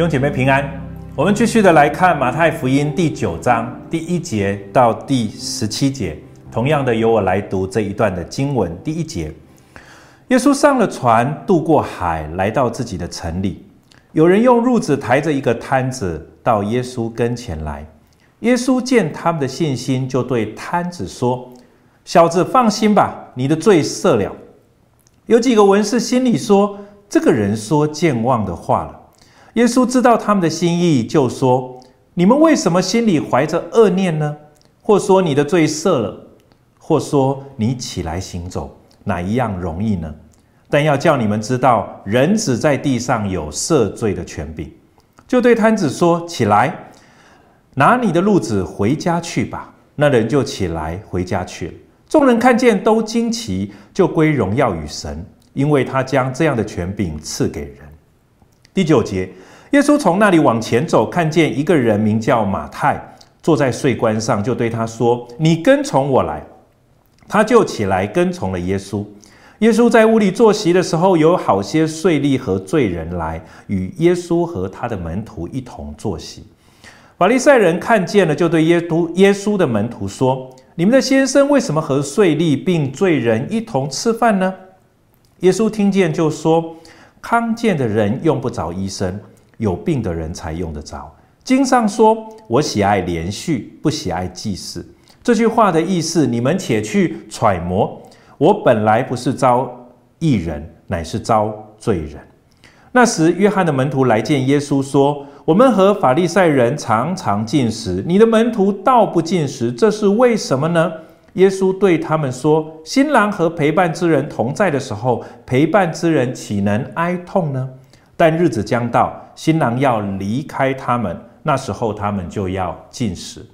弟兄姐妹平安，我们继续的来看马太福音第九章第一节到第十七节。同样的，由我来读这一段的经文。第一节，耶稣上了船，渡过海，来到自己的城里。有人用褥子抬着一个瘫子到耶稣跟前来。耶稣见他们的信心，就对瘫子说：“小子，放心吧，你的罪赦了。”有几个文士心里说：“这个人说健忘的话了。”耶稣知道他们的心意，就说：“你们为什么心里怀着恶念呢？或说你的罪赦了，或说你起来行走，哪一样容易呢？但要叫你们知道，人子在地上有赦罪的权柄。”就对瘫子说：“起来，拿你的褥子回家去吧。”那人就起来回家去了。众人看见都惊奇，就归荣耀与神，因为他将这样的权柄赐给人。第九节，耶稣从那里往前走，看见一个人名叫马太，坐在税关上，就对他说：“你跟从我来。”他就起来跟从了耶稣。耶稣在屋里坐席的时候，有好些税吏和罪人来与耶稣和他的门徒一同坐席。法利赛人看见了，就对耶稣耶稣的门徒说：“你们的先生为什么和税吏并罪人一同吃饭呢？”耶稣听见就说。康健的人用不着医生，有病的人才用得着。经上说：“我喜爱连续，不喜爱祭祀。”这句话的意思，你们且去揣摩。我本来不是召义人，乃是召罪人。那时，约翰的门徒来见耶稣，说：“我们和法利赛人常常进食，你的门徒倒不进食，这是为什么呢？”耶稣对他们说：“新郎和陪伴之人同在的时候，陪伴之人岂能哀痛呢？但日子将到，新郎要离开他们，那时候他们就要进食。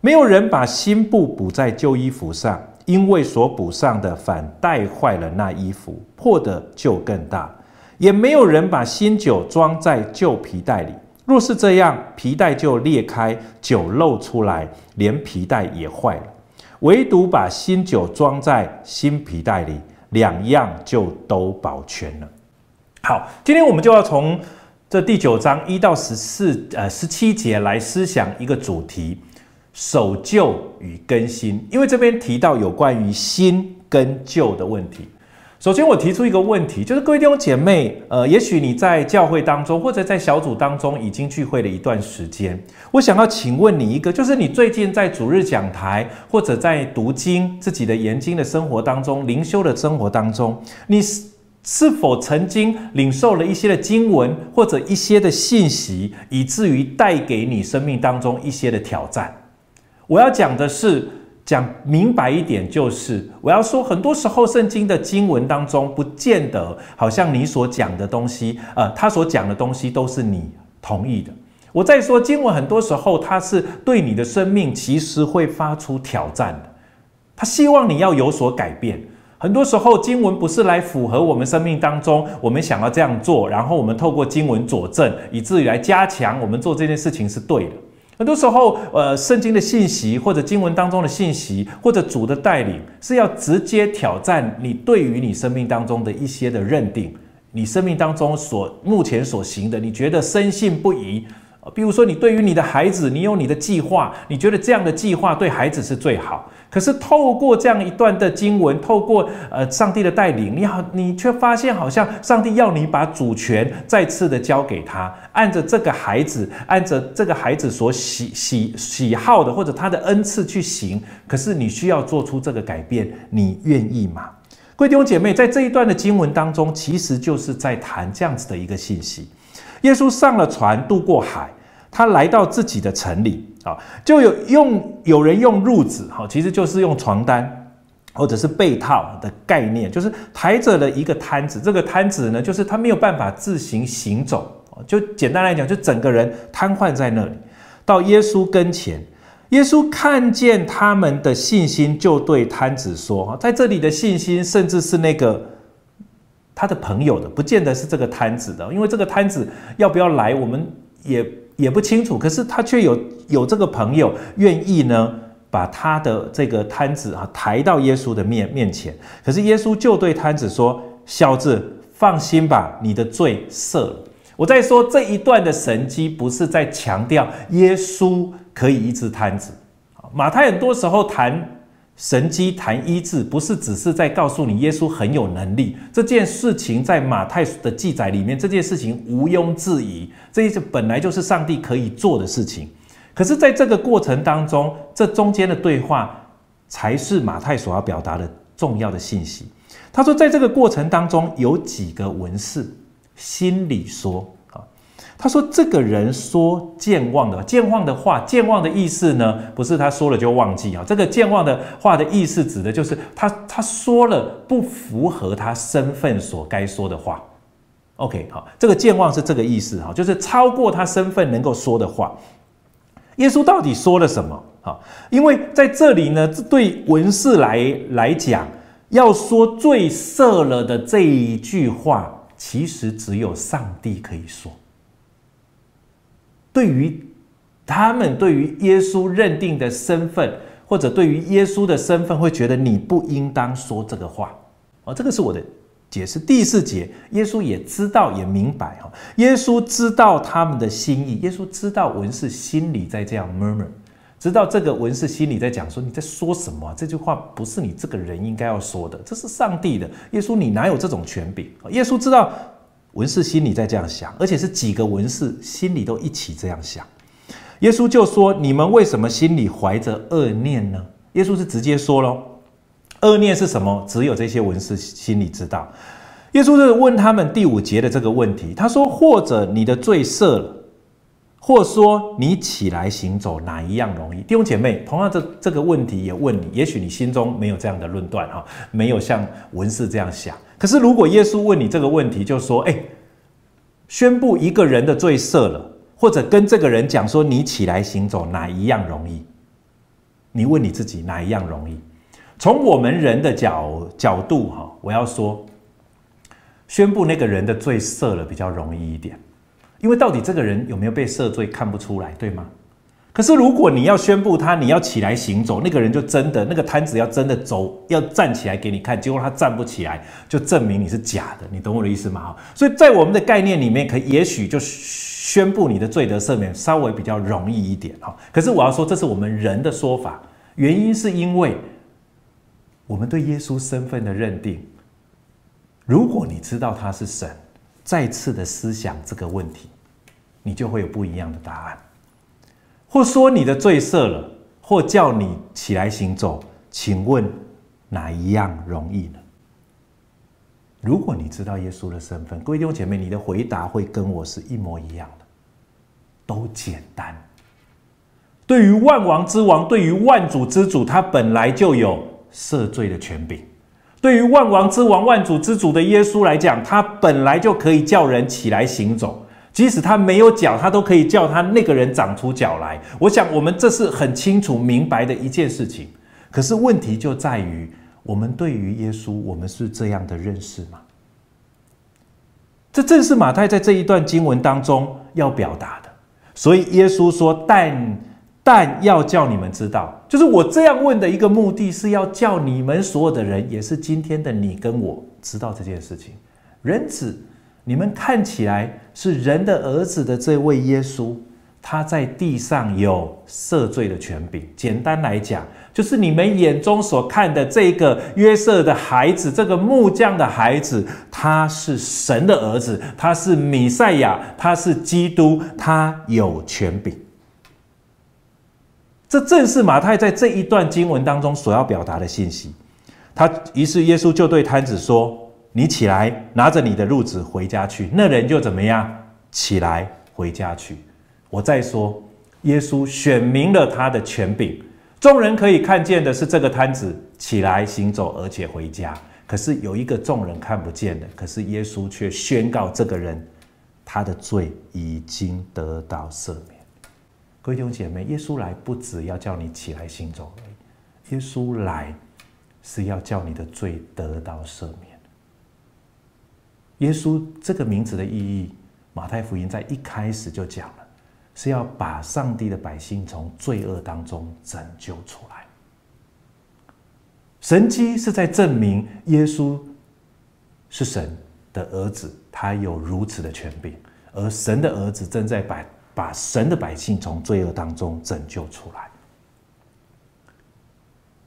没有人把新布补在旧衣服上，因为所补上的反带坏了那衣服，破的就更大。也没有人把新酒装在旧皮袋里，若是这样，皮袋就裂开，酒漏出来，连皮袋也坏了。”唯独把新酒装在新皮袋里，两样就都保全了。好，今天我们就要从这第九章一到十四呃十七节来思想一个主题：守旧与更新。因为这边提到有关于新跟旧的问题。首先，我提出一个问题，就是各位弟兄姐妹，呃，也许你在教会当中或者在小组当中已经聚会了一段时间，我想要请问你一个，就是你最近在主日讲台或者在读经、自己的研经的生活当中、灵修的生活当中，你是是否曾经领受了一些的经文或者一些的信息，以至于带给你生命当中一些的挑战？我要讲的是。讲明白一点，就是我要说，很多时候圣经的经文当中，不见得好像你所讲的东西，呃，他所讲的东西都是你同意的。我在说，经文很多时候它是对你的生命其实会发出挑战的，他希望你要有所改变。很多时候经文不是来符合我们生命当中我们想要这样做，然后我们透过经文佐证，以至于来加强我们做这件事情是对的。很多时候，呃，圣经的信息或者经文当中的信息，或者主的带领，是要直接挑战你对于你生命当中的一些的认定，你生命当中所目前所行的，你觉得深信不疑。比如说，你对于你的孩子，你有你的计划，你觉得这样的计划对孩子是最好。可是透过这样一段的经文，透过呃上帝的带领，你好，你却发现好像上帝要你把主权再次的交给他，按着这个孩子，按着这个孩子所喜喜喜好的或者他的恩赐去行。可是你需要做出这个改变，你愿意吗？各位弟兄姐妹，在这一段的经文当中，其实就是在谈这样子的一个信息。耶稣上了船，渡过海，他来到自己的城里啊，就有用有人用褥子，哈，其实就是用床单或者是被套的概念，就是抬着了一个摊子。这个摊子呢，就是他没有办法自行行走，就简单来讲，就整个人瘫痪在那里。到耶稣跟前，耶稣看见他们的信心，就对摊子说：“，在这里的信心，甚至是那个。”他的朋友的，不见得是这个摊子的，因为这个摊子要不要来，我们也也不清楚。可是他却有有这个朋友愿意呢，把他的这个摊子啊抬到耶稣的面面前。可是耶稣就对摊子说：“小子，放心吧，你的罪赦了。”我在说这一段的神机，不是在强调耶稣可以医治摊子。马太很多时候谈神迹、谈医治，不是只是在告诉你耶稣很有能力。这件事情在马太的记载里面，这件事情毋庸置疑，这一次本来就是上帝可以做的事情。可是，在这个过程当中，这中间的对话才是马太所要表达的重要的信息。他说，在这个过程当中，有几个文士心里说：“，他说这个人说健忘的健忘的话，健忘的意思呢，不是他说了就忘记啊。这个健忘的话的意思，指的就是他他说了不符合他身份所该说的话。OK，好，这个健忘是这个意思哈，就是超过他身份能够说的话。耶稣到底说了什么？啊，因为在这里呢，对文士来来讲。”要说最赦了的这一句话，其实只有上帝可以说。对于他们，对于耶稣认定的身份，或者对于耶稣的身份，会觉得你不应当说这个话。哦，这个是我的解释。第四节，耶稣也知道，也明白哈，耶稣知道他们的心意，耶稣知道文士心里在这样 murmur。知道这个文士心里在讲说，你在说什么？这句话不是你这个人应该要说的，这是上帝的。耶稣，你哪有这种权柄？耶稣知道文士心里在这样想，而且是几个文士心里都一起这样想。耶稣就说：“你们为什么心里怀着恶念呢？”耶稣是直接说喽，恶念是什么？只有这些文士心里知道。耶稣是问他们第五节的这个问题，他说：“或者你的罪赦了。”或说你起来行走，哪一样容易？弟兄姐妹，同样这这个问题也问你，也许你心中没有这样的论断哈，没有像文士这样想。可是如果耶稣问你这个问题，就说：哎，宣布一个人的罪赦了，或者跟这个人讲说你起来行走，哪一样容易？你问你自己哪一样容易？从我们人的角角度哈，我要说，宣布那个人的罪赦了比较容易一点。因为到底这个人有没有被赦罪，看不出来，对吗？可是如果你要宣布他，你要起来行走，那个人就真的那个摊子要真的走，要站起来给你看，结果他站不起来，就证明你是假的。你懂我的意思吗？所以在我们的概念里面，可也许就宣布你的罪得赦免稍微比较容易一点哈。可是我要说，这是我们人的说法，原因是因为我们对耶稣身份的认定。如果你知道他是神。再次的思想这个问题，你就会有不一样的答案。或说你的罪赦了，或叫你起来行走，请问哪一样容易呢？如果你知道耶稣的身份，各位弟兄姐妹，你的回答会跟我是一模一样的，都简单。对于万王之王，对于万主之主，他本来就有赦罪的权柄。对于万王之王、万主之主的耶稣来讲，他本来就可以叫人起来行走，即使他没有脚，他都可以叫他那个人长出脚来。我想，我们这是很清楚明白的一件事情。可是问题就在于，我们对于耶稣，我们是这样的认识吗？这正是马太在这一段经文当中要表达的。所以耶稣说：“但。”但要叫你们知道，就是我这样问的一个目的是要叫你们所有的人，也是今天的你跟我知道这件事情。人子，你们看起来是人的儿子的这位耶稣，他在地上有赦罪的权柄。简单来讲，就是你们眼中所看的这个约瑟的孩子，这个木匠的孩子，他是神的儿子，他是弥赛亚，他是基督，他有权柄。这正是马太在这一段经文当中所要表达的信息。他于是耶稣就对摊子说：“你起来，拿着你的褥子回家去。”那人就怎么样？起来回家去。我再说，耶稣显明了他的权柄。众人可以看见的是这个瘫子起来行走，而且回家。可是有一个众人看不见的，可是耶稣却宣告这个人他的罪已经得到赦免。各位弟兄姐妹，耶稣来不只要叫你起来行走而已，耶稣来是要叫你的罪得到赦免。耶稣这个名字的意义，马太福音在一开始就讲了，是要把上帝的百姓从罪恶当中拯救出来。神迹是在证明耶稣是神的儿子，他有如此的权柄。而神的儿子正在把把神的百姓从罪恶当中拯救出来。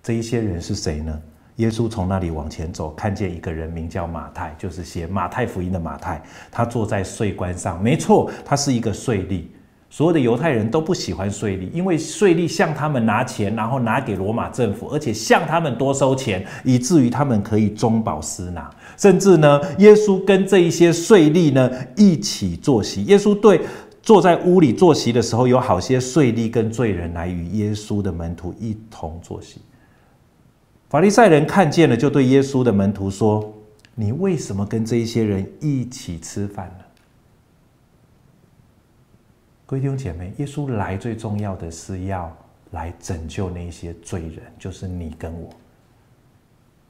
这一些人是谁呢？耶稣从那里往前走，看见一个人名叫马太，就是写马太福音的马太，他坐在税关上。没错，他是一个税吏。所有的犹太人都不喜欢税吏，因为税吏向他们拿钱，然后拿给罗马政府，而且向他们多收钱，以至于他们可以中饱私囊。甚至呢，耶稣跟这一些税吏呢一起坐席。耶稣对坐在屋里坐席的时候，有好些税吏跟罪人来与耶稣的门徒一同坐席。法利赛人看见了，就对耶稣的门徒说：“你为什么跟这一些人一起吃饭呢？”各位弟兄姐妹，耶稣来最重要的是要来拯救那些罪人，就是你跟我。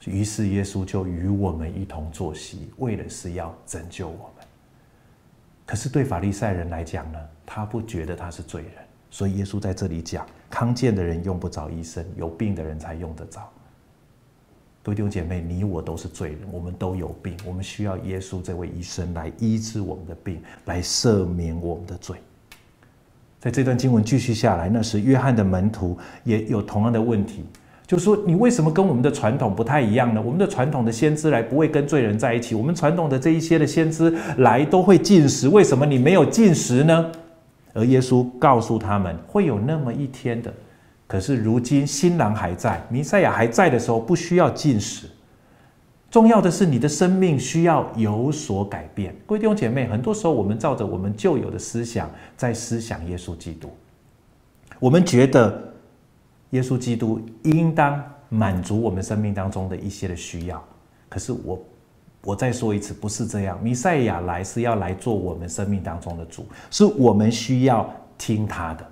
于是耶稣就与我们一同坐席，为的是要拯救我们。可是对法利赛人来讲呢，他不觉得他是罪人，所以耶稣在这里讲：康健的人用不着医生，有病的人才用得着。各位弟兄姐妹，你我都是罪人，我们都有病，我们需要耶稣这位医生来医治我们的病，来赦免我们的罪。在这段经文继续下来，那时约翰的门徒也有同样的问题，就是说，你为什么跟我们的传统不太一样呢？我们的传统的先知来不会跟罪人在一起，我们传统的这一些的先知来都会进食，为什么你没有进食呢？而耶稣告诉他们，会有那么一天的。可是如今新郎还在，弥赛亚还在的时候，不需要进食。重要的是你的生命需要有所改变。各位弟兄姐妹，很多时候我们照着我们旧有的思想在思想耶稣基督，我们觉得耶稣基督应当满足我们生命当中的一些的需要。可是我我再说一次，不是这样。弥赛亚来是要来做我们生命当中的主，是我们需要听他的。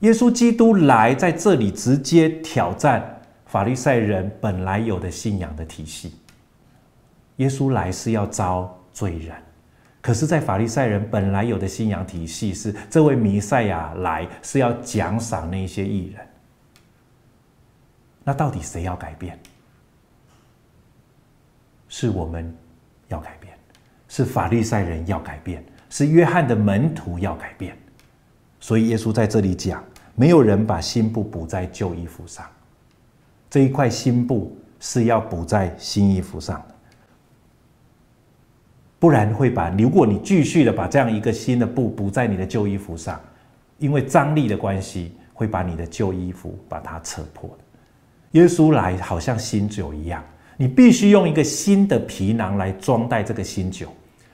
耶稣基督来在这里直接挑战法利赛人本来有的信仰的体系。耶稣来是要招罪人，可是，在法利赛人本来有的信仰体系是，这位弥赛亚来是要奖赏那些义人。那到底谁要改变？是我们要改变，是法利赛人要改变，是约翰的门徒要改变。所以耶稣在这里讲。没有人把新布补在旧衣服上，这一块新布是要补在新衣服上的，不然会把。如果你继续的把这样一个新的布补在你的旧衣服上，因为张力的关系，会把你的旧衣服把它扯破的。耶稣来好像新酒一样，你必须用一个新的皮囊来装袋这个新酒。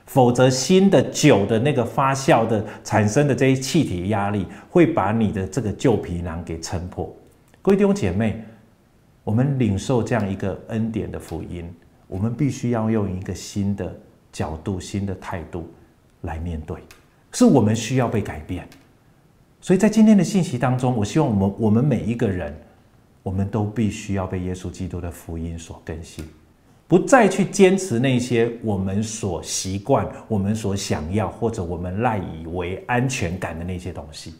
否则，新的酒的那个发酵的产生的这些气体压力，会把你的这个旧皮囊给撑破。各位弟兄姐妹，我们领受这样一个恩典的福音，我们必须要用一个新的角度、新的态度来面对，是我们需要被改变。所以在今天的信息当中，我希望我们我们每一个人，我们都必须要被耶稣基督的福音所更新。不再去坚持那些我们所习惯、我们所想要或者我们赖以为安全感的那些东西，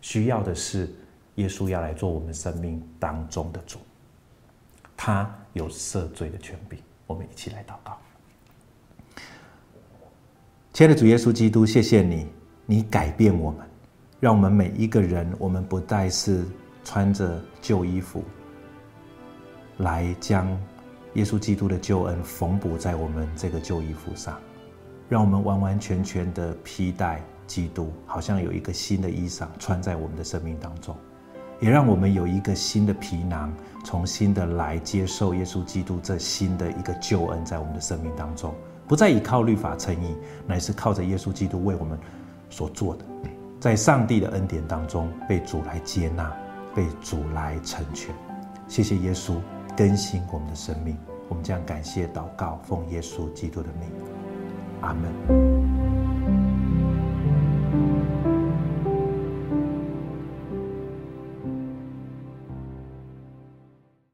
需要的是耶稣要来做我们生命当中的主，他有赦罪的权柄。我们一起来祷告。亲爱的主耶稣基督，谢谢你，你改变我们，让我们每一个人，我们不再是穿着旧衣服来将。耶稣基督的救恩缝补在我们这个旧衣服上，让我们完完全全的披戴基督，好像有一个新的衣裳穿在我们的生命当中，也让我们有一个新的皮囊，重新的来接受耶稣基督这新的一个救恩在我们的生命当中，不再依靠律法称义，乃是靠着耶稣基督为我们所做的，在上帝的恩典当中被主来接纳，被主来成全。谢谢耶稣。更新我们的生命，我们将感谢祷告，奉耶稣基督的名，阿门。